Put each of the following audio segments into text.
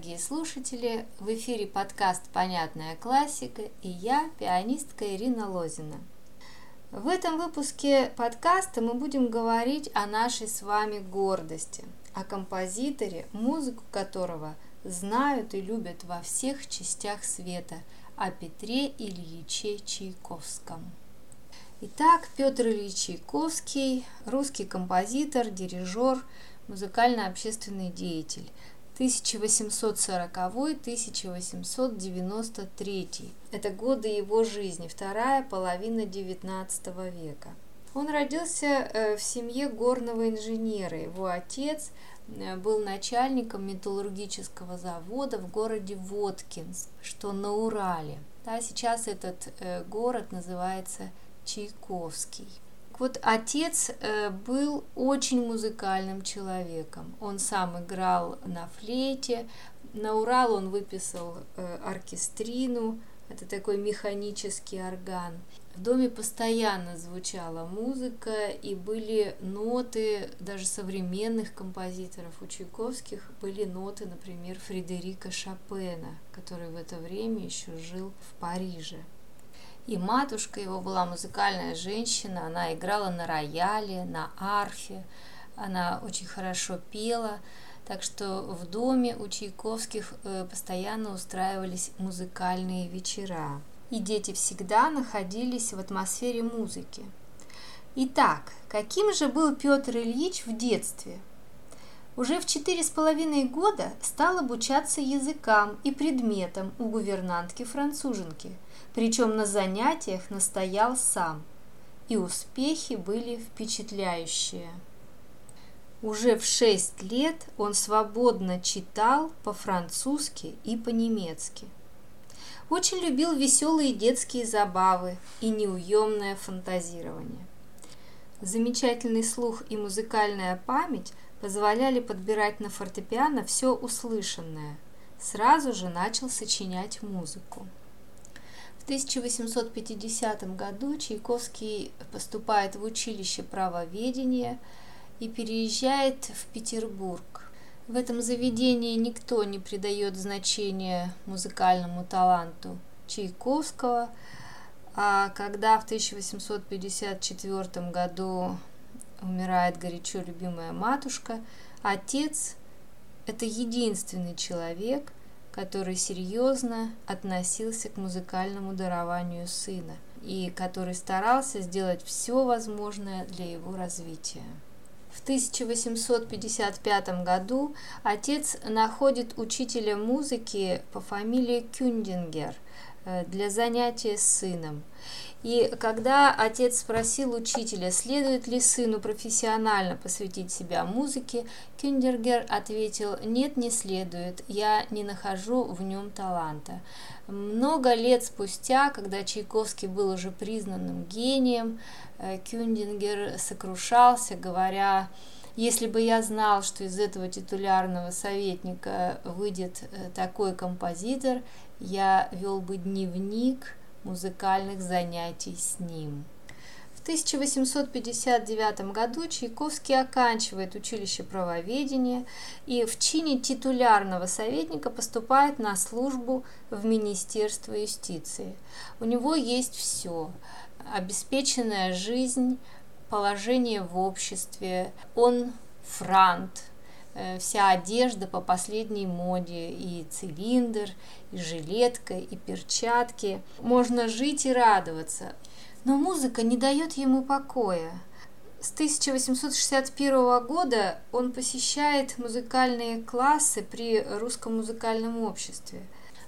дорогие слушатели! В эфире подкаст «Понятная классика» и я, пианистка Ирина Лозина. В этом выпуске подкаста мы будем говорить о нашей с вами гордости, о композиторе, музыку которого знают и любят во всех частях света, о Петре Ильиче Чайковском. Итак, Петр Ильич Чайковский, русский композитор, дирижер, музыкально-общественный деятель – 1840-1893. Это годы его жизни, вторая половина XIX века. Он родился э, в семье горного инженера. Его отец э, был начальником металлургического завода в городе Воткинск, что на Урале. Да, сейчас этот э, город называется Чайковский. Вот отец э, был очень музыкальным человеком. Он сам играл на флейте. На Урал он выписал э, оркестрину. Это такой механический орган. В доме постоянно звучала музыка и были ноты даже современных композиторов. У Чайковских были ноты, например, Фредерика Шопена, который в это время еще жил в Париже. И матушка его была музыкальная женщина, она играла на рояле, на арфе, она очень хорошо пела, так что в доме у Чайковских э, постоянно устраивались музыкальные вечера. И дети всегда находились в атмосфере музыки. Итак, каким же был Петр Ильич в детстве? Уже в четыре с половиной года стал обучаться языкам и предметам у гувернантки-француженки – причем на занятиях настоял сам, и успехи были впечатляющие. Уже в шесть лет он свободно читал по-французски и по-немецки. Очень любил веселые детские забавы и неуемное фантазирование. Замечательный слух и музыкальная память позволяли подбирать на фортепиано все услышанное. Сразу же начал сочинять музыку. В 1850 году Чайковский поступает в училище правоведения и переезжает в Петербург. В этом заведении никто не придает значения музыкальному таланту Чайковского, а когда в 1854 году умирает горячо любимая матушка, отец – это единственный человек – который серьезно относился к музыкальному дарованию сына и который старался сделать все возможное для его развития. В 1855 году отец находит учителя музыки по фамилии Кюндингер э, для занятия с сыном. И когда отец спросил учителя, следует ли сыну профессионально посвятить себя музыке, Кюндергер ответил, нет, не следует, я не нахожу в нем таланта. Много лет спустя, когда Чайковский был уже признанным гением, э, Кюндингер сокрушался, говоря, если бы я знал, что из этого титулярного советника выйдет э, такой композитор, я вел бы дневник – музыкальных занятий с ним. В 1859 году Чайковский оканчивает училище правоведения и в чине титулярного советника поступает на службу в Министерство юстиции. У него есть все – обеспеченная жизнь, положение в обществе, он франт – вся одежда по последней моде, и цилиндр, и жилетка, и перчатки. Можно жить и радоваться. Но музыка не дает ему покоя. С 1861 года он посещает музыкальные классы при Русском музыкальном обществе.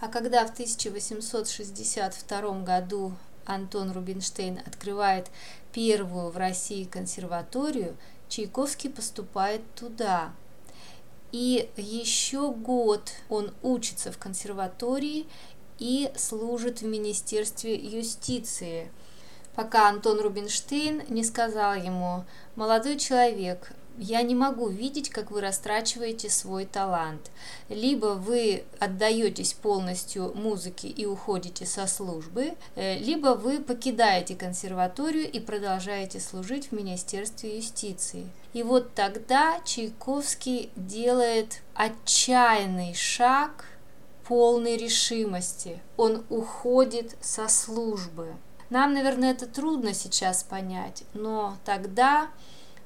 А когда в 1862 году Антон Рубинштейн открывает первую в России консерваторию, Чайковский поступает туда – и еще год он учится в консерватории и служит в Министерстве юстиции, пока Антон Рубинштейн не сказал ему, молодой человек, я не могу видеть, как вы растрачиваете свой талант. Либо вы отдаетесь полностью музыке и уходите со службы, э, либо вы покидаете консерваторию и продолжаете служить в Министерстве юстиции. И вот тогда Чайковский делает отчаянный шаг полной решимости. Он уходит со службы. Нам, наверное, это трудно сейчас понять, но тогда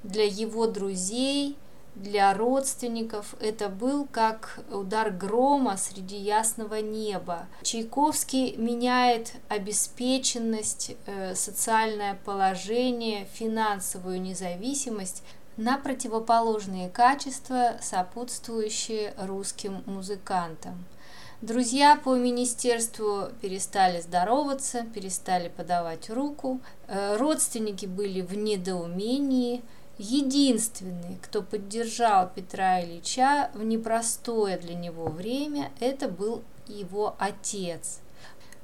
для его друзей, для родственников это был как удар грома среди ясного неба. Чайковский меняет обеспеченность, э, социальное положение, финансовую независимость на противоположные качества, сопутствующие русским музыкантам. Друзья по министерству перестали здороваться, перестали подавать руку, э, родственники были в недоумении, Единственный, кто поддержал Петра Ильича в непростое для него время, это был его отец.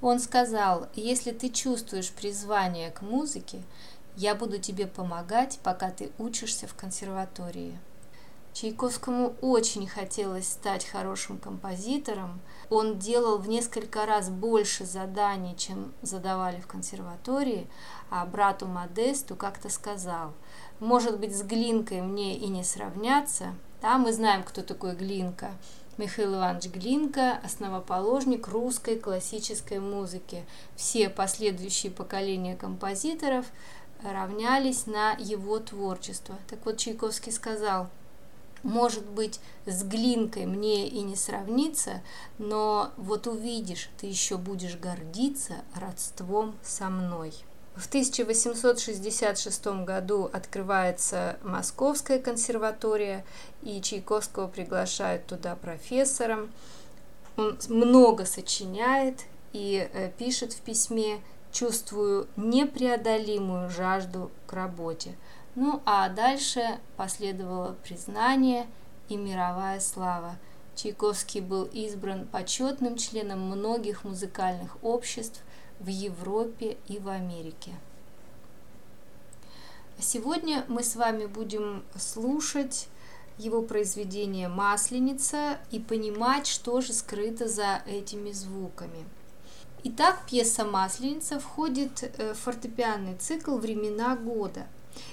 Он сказал, если ты чувствуешь призвание к музыке, я буду тебе помогать, пока ты учишься в консерватории. Чайковскому очень хотелось стать хорошим композитором. Он делал в несколько раз больше заданий, чем задавали в консерватории, а брату Модесту как-то сказал – может быть, с Глинкой мне и не сравняться. Да, мы знаем, кто такой Глинка. Михаил Иванович Глинка – основоположник русской классической музыки. Все последующие поколения композиторов равнялись на его творчество. Так вот, Чайковский сказал, может быть, с Глинкой мне и не сравниться, но вот увидишь, ты еще будешь гордиться родством со мной. В 1866 году открывается Московская консерватория, и Чайковского приглашают туда профессором. Он много сочиняет и э, пишет в письме «Чувствую непреодолимую жажду к работе». Ну а дальше последовало признание и мировая слава. Чайковский был избран почетным членом многих музыкальных обществ, в Европе и в Америке. Сегодня мы с вами будем слушать его произведение «Масленица» и понимать, что же скрыто за этими звуками. Итак, пьеса «Масленица» входит э, в фортепианный цикл «Времена года».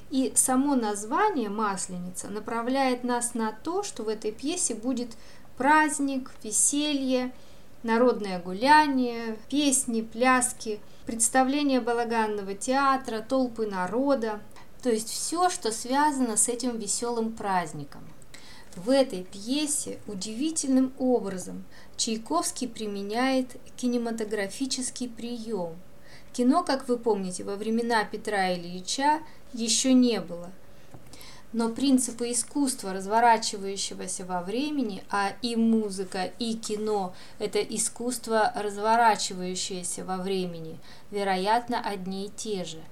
И само название «Масленица» направляет нас на то, что в этой пьесе будет праздник, веселье – народное гуляние, песни, пляски, представления балаганного театра, толпы народа, то есть все, что связано с этим веселым праздником. В этой пьесе удивительным образом Чайковский применяет кинематографический прием. Кино, как вы помните, во времена Петра Ильича еще не было – но принципы искусства, разворачивающегося во времени, а и музыка, и кино – это искусство, разворачивающееся во времени, вероятно, одни и те же.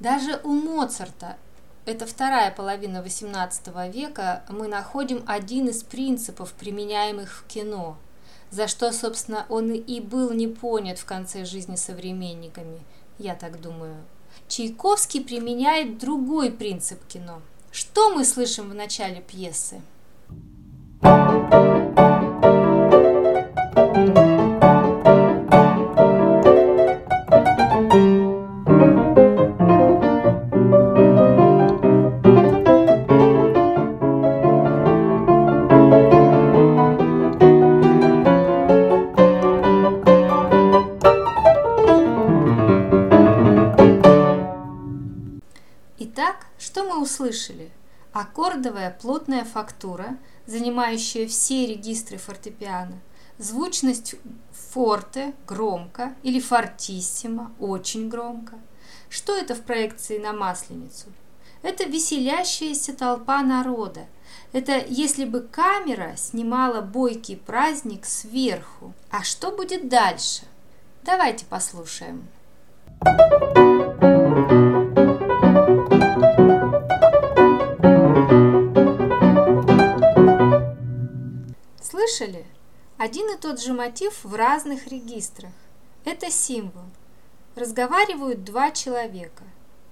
Даже у Моцарта, это вторая половина XVIII века, мы находим один из принципов, применяемых в кино, за что, собственно, он и был не понят в конце жизни современниками, я так думаю. Чайковский применяет другой принцип кино – что мы слышим в начале пьесы? Услышали. Аккордовая плотная фактура, занимающая все регистры фортепиано. Звучность форте – громко или фортиссимо – очень громко. Что это в проекции на Масленицу? Это веселящаяся толпа народа. Это если бы камера снимала бойкий праздник сверху. А что будет дальше? Давайте послушаем. Thank you. Слышали? Один и тот же мотив в разных регистрах. Это символ. Разговаривают два человека.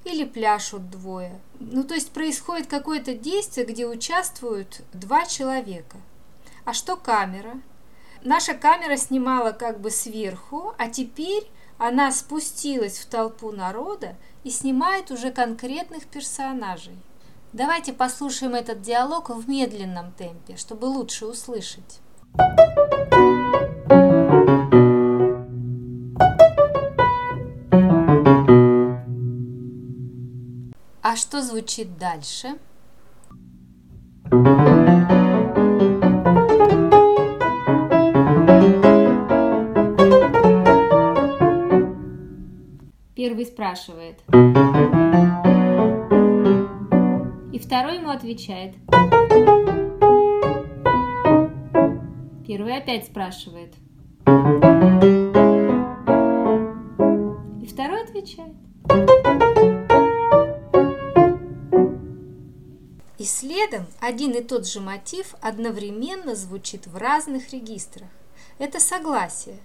или пляшут двое. Ну, то есть происходит какое-то действие, где участвуют два человека. А что камера? Наша камера снимала как бы сверху, а теперь она спустилась в толпу народа и снимает уже конкретных персонажей. Давайте послушаем этот диалог в медленном темпе, чтобы лучше услышать. А что звучит дальше? Первый спрашивает. И второй ему отвечает. Первый опять спрашивает. И второй отвечает. И следом один и тот же мотив одновременно звучит в разных регистрах. Это согласие.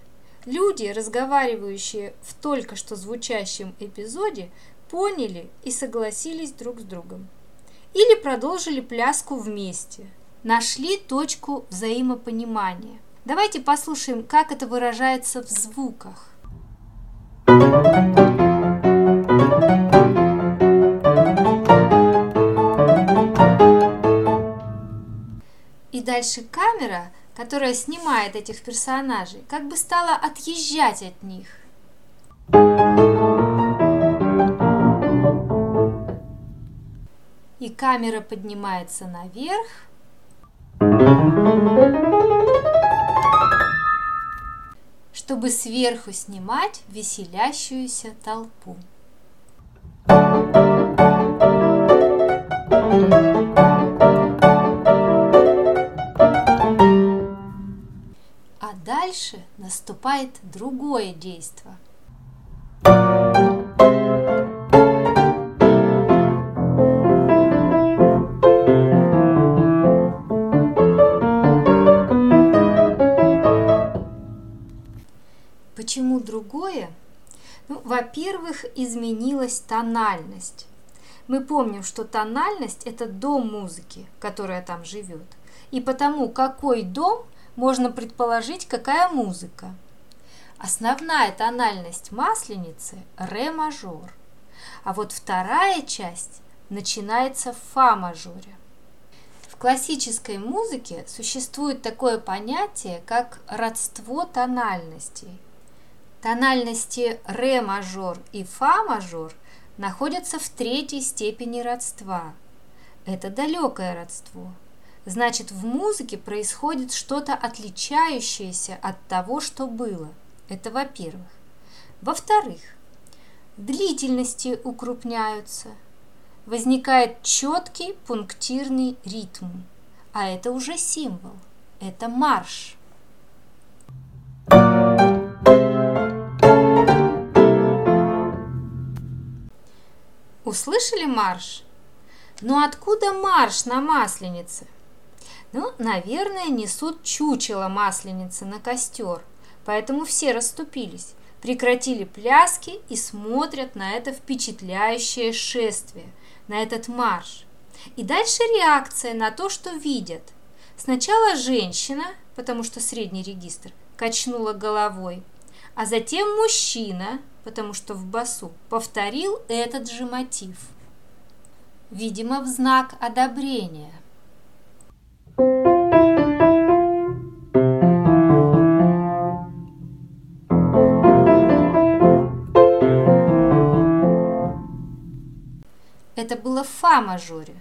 Люди, разговаривающие в только что звучащем эпизоде, поняли и согласились друг с другом. Или продолжили пляску вместе. Нашли точку взаимопонимания. Давайте послушаем, как это выражается в звуках. И дальше камера, которая снимает этих персонажей, как бы стала отъезжать от них. И камера поднимается наверх. Чтобы сверху снимать веселящуюся толпу. дальше наступает другое действие. Почему другое? Ну, во-первых, изменилась тональность. Мы помним, что тональность – это дом музыки, которая там живет. И потому, какой дом, можно предположить, какая музыка. Основная тональность масленицы – ре мажор, а вот вторая часть начинается в фа мажоре. В классической музыке существует такое понятие, как родство тональностей. Тональности ре мажор и фа мажор находятся в третьей степени родства. Это далекое родство – Значит, в музыке происходит что-то отличающееся от того, что было. Это во-первых. Во-вторых, длительности укрупняются. Возникает четкий пунктирный ритм. А это уже символ. Это марш. Услышали марш? Но откуда марш на масленице? Ну, наверное, несут чучело масленицы на костер, поэтому все расступились, прекратили пляски и смотрят на это впечатляющее шествие, на этот марш. И дальше реакция на то, что видят. Сначала женщина, потому что средний регистр, качнула головой, а затем мужчина, потому что в басу, повторил этот же мотив. Видимо, в знак одобрения – это было в фа мажоре.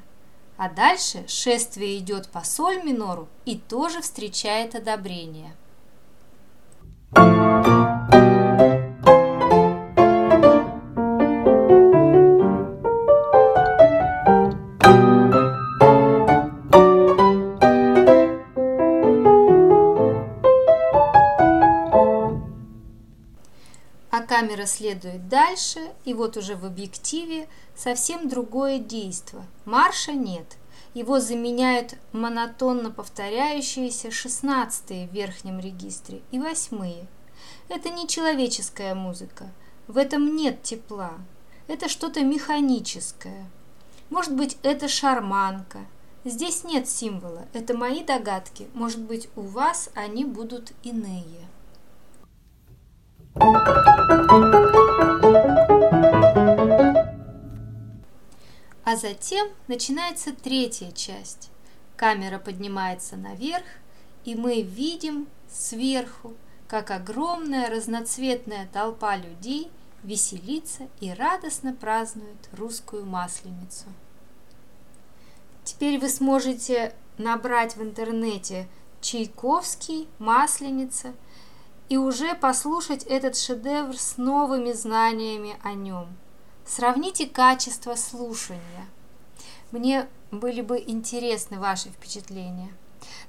А дальше шествие идет по соль минору и тоже встречает одобрение. Камера следует дальше, и вот уже в объективе совсем другое действие. Марша нет. Его заменяют монотонно повторяющиеся шестнадцатые в верхнем регистре и восьмые. Это не человеческая музыка. В этом нет тепла. это что-то механическое. Может быть, это шарманка. Здесь нет символа, это мои догадки. Может быть, у вас они будут иные. А затем начинается третья часть. Камера поднимается наверх, и мы видим сверху, как огромная разноцветная толпа людей веселится и радостно празднует русскую масленицу. Теперь вы сможете набрать в интернете Чайковский, Масленица и уже послушать этот шедевр с новыми знаниями о нем. Сравните качество слушания. Мне были бы интересны ваши впечатления.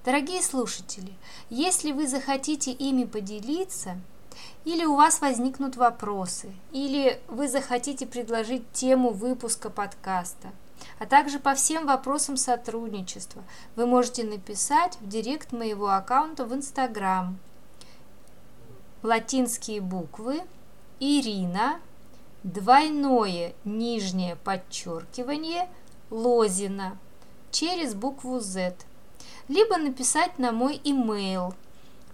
Дорогие слушатели, если вы захотите ими поделиться, или у вас возникнут вопросы, или вы захотите предложить тему выпуска подкаста, а также по всем вопросам сотрудничества, вы можете написать в директ моего аккаунта в Инстаграм. Латинские буквы Ирина, двойное нижнее подчеркивание Лозина через букву Z – либо написать на мой имейл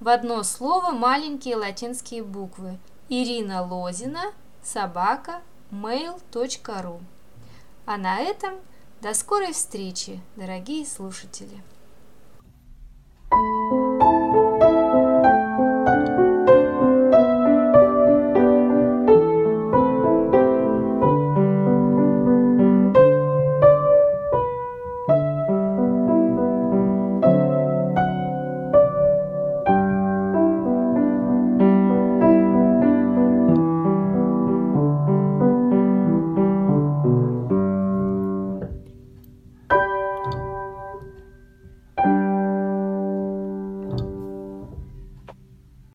в одно слово маленькие латинские буквы Ирина Лозина, собака, mail.ru. А на этом до скорой встречи, дорогие слушатели!